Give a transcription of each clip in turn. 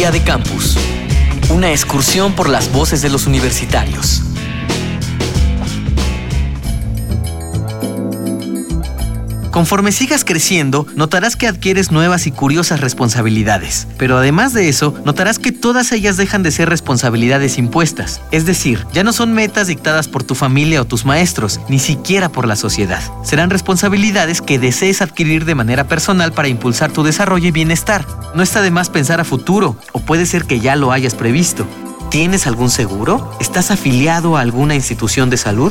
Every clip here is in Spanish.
Día de Campus. Una excursión por las voces de los universitarios. Conforme sigas creciendo, notarás que adquieres nuevas y curiosas responsabilidades. Pero además de eso, notarás que todas ellas dejan de ser responsabilidades impuestas. Es decir, ya no son metas dictadas por tu familia o tus maestros, ni siquiera por la sociedad. Serán responsabilidades que desees adquirir de manera personal para impulsar tu desarrollo y bienestar. No está de más pensar a futuro, o puede ser que ya lo hayas previsto. ¿Tienes algún seguro? ¿Estás afiliado a alguna institución de salud?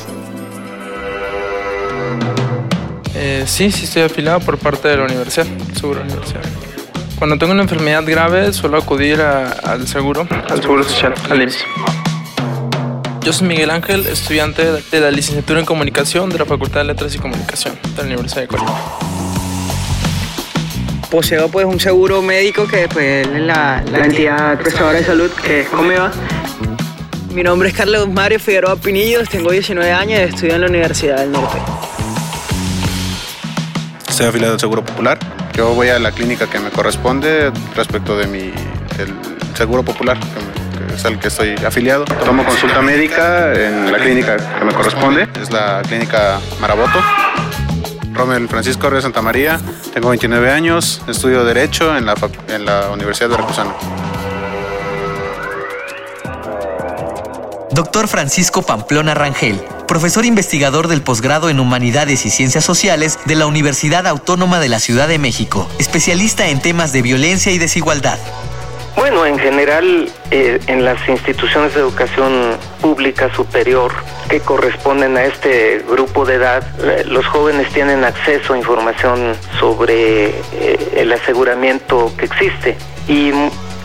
Sí, sí estoy afiliado por parte de la universidad, seguro universidad. Cuando tengo una enfermedad grave suelo acudir al seguro, al seguro social, al IMSS. Yo soy Miguel Ángel, estudiante de la licenciatura en comunicación de la Facultad de Letras y Comunicación de la Universidad de Colima. Poseo pues un seguro médico que pues la, la entidad prestadora de salud que es Comeva. Mi nombre es Carlos Mario Figueroa Pinillos, tengo 19 años y estudio en la Universidad del Norte soy afiliado al Seguro Popular. Yo voy a la clínica que me corresponde respecto de mi el Seguro Popular, que, es el que estoy afiliado. Tomo consulta médica en la clínica que me corresponde, es la clínica Maraboto. Romel Francisco de Santa María, tengo 29 años, estudio Derecho en la, en la Universidad de Veracruzano. Doctor Francisco Pamplona Rangel, profesor investigador del posgrado en Humanidades y Ciencias Sociales de la Universidad Autónoma de la Ciudad de México, especialista en temas de violencia y desigualdad. Bueno, en general, eh, en las instituciones de educación pública superior que corresponden a este grupo de edad, eh, los jóvenes tienen acceso a información sobre eh, el aseguramiento que existe y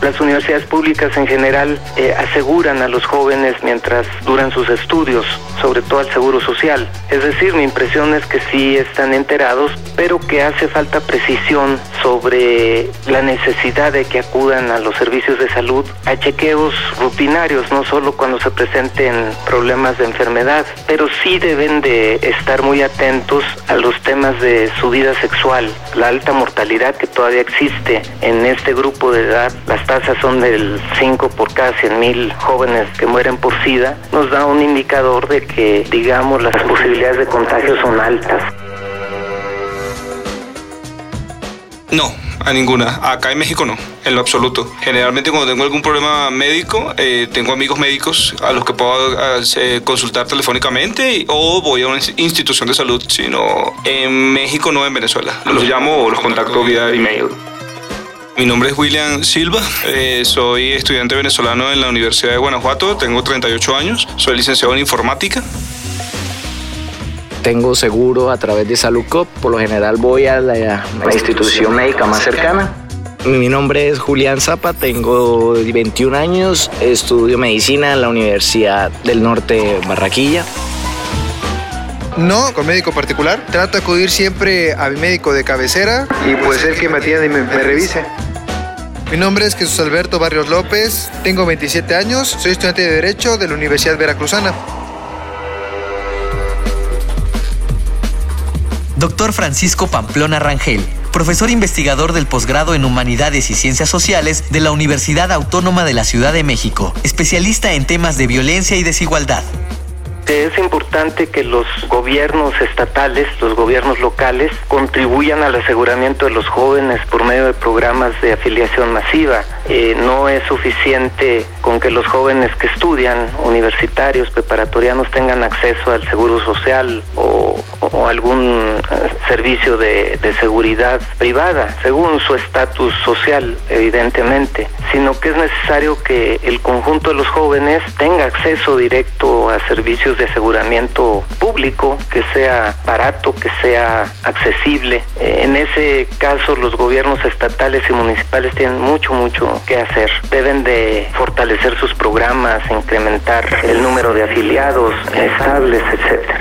las universidades públicas en general eh, aseguran a los jóvenes mientras duran sus estudios, sobre todo al seguro social. Es decir, mi impresión es que sí están enterados, pero que hace falta precisión sobre la necesidad de que acudan a los servicios de salud a chequeos rutinarios, no solo cuando se presenten problemas de enfermedad, pero sí deben de estar muy atentos a los temas de su vida sexual, la alta mortalidad que todavía existe en este grupo de edad, las tasas son del 5 por cada 100 mil jóvenes que mueren por SIDA, nos da un indicador de que, digamos, las posibilidades de contagio son altas. No, a ninguna. Acá en México no, en lo absoluto. Generalmente cuando tengo algún problema médico, eh, tengo amigos médicos a los que puedo eh, consultar telefónicamente o voy a una institución de salud, sino en México no en Venezuela. Los llamo o los contacto vía email. Mi nombre es William Silva, eh, soy estudiante venezolano en la Universidad de Guanajuato, tengo 38 años, soy licenciado en informática. Tengo seguro a través de Saludcop, por lo general voy a la, institución médica más cercana. Mi nombre es Julián Zapa, tengo 21 años, estudio medicina en la Universidad del Norte Barraquilla. No, con médico particular. Trato de acudir siempre a mi médico de cabecera y pues el que me atiende y me, me revise. Mi nombre es Jesús Alberto Barrios López, tengo 27 años, soy estudiante de Derecho de la Universidad Veracruzana. Doctor Francisco Pamplona Rangel, profesor investigador del posgrado en Humanidades y Ciencias Sociales de la Universidad Autónoma de la Ciudad de México, especialista en temas de violencia y desigualdad. Es importante que los gobiernos estatales, los gobiernos locales, contribuyan al aseguramiento de los jóvenes por medio de programas de afiliación masiva. Eh, no es suficiente con que los jóvenes que estudian, universitarios, preparatorianos, tengan acceso al seguro social o, algún eh, servicio de, de seguridad privada, según su estatus social, evidentemente, sino que es necesario que el conjunto de los jóvenes tenga acceso directo a servicios de aseguramiento público, que sea barato, que sea accesible. Eh, en ese caso, los gobiernos estatales y municipales tienen mucho, mucho que hacer. Deben de fortalecer sus programas, incrementar el número de afiliados estables, etcétera.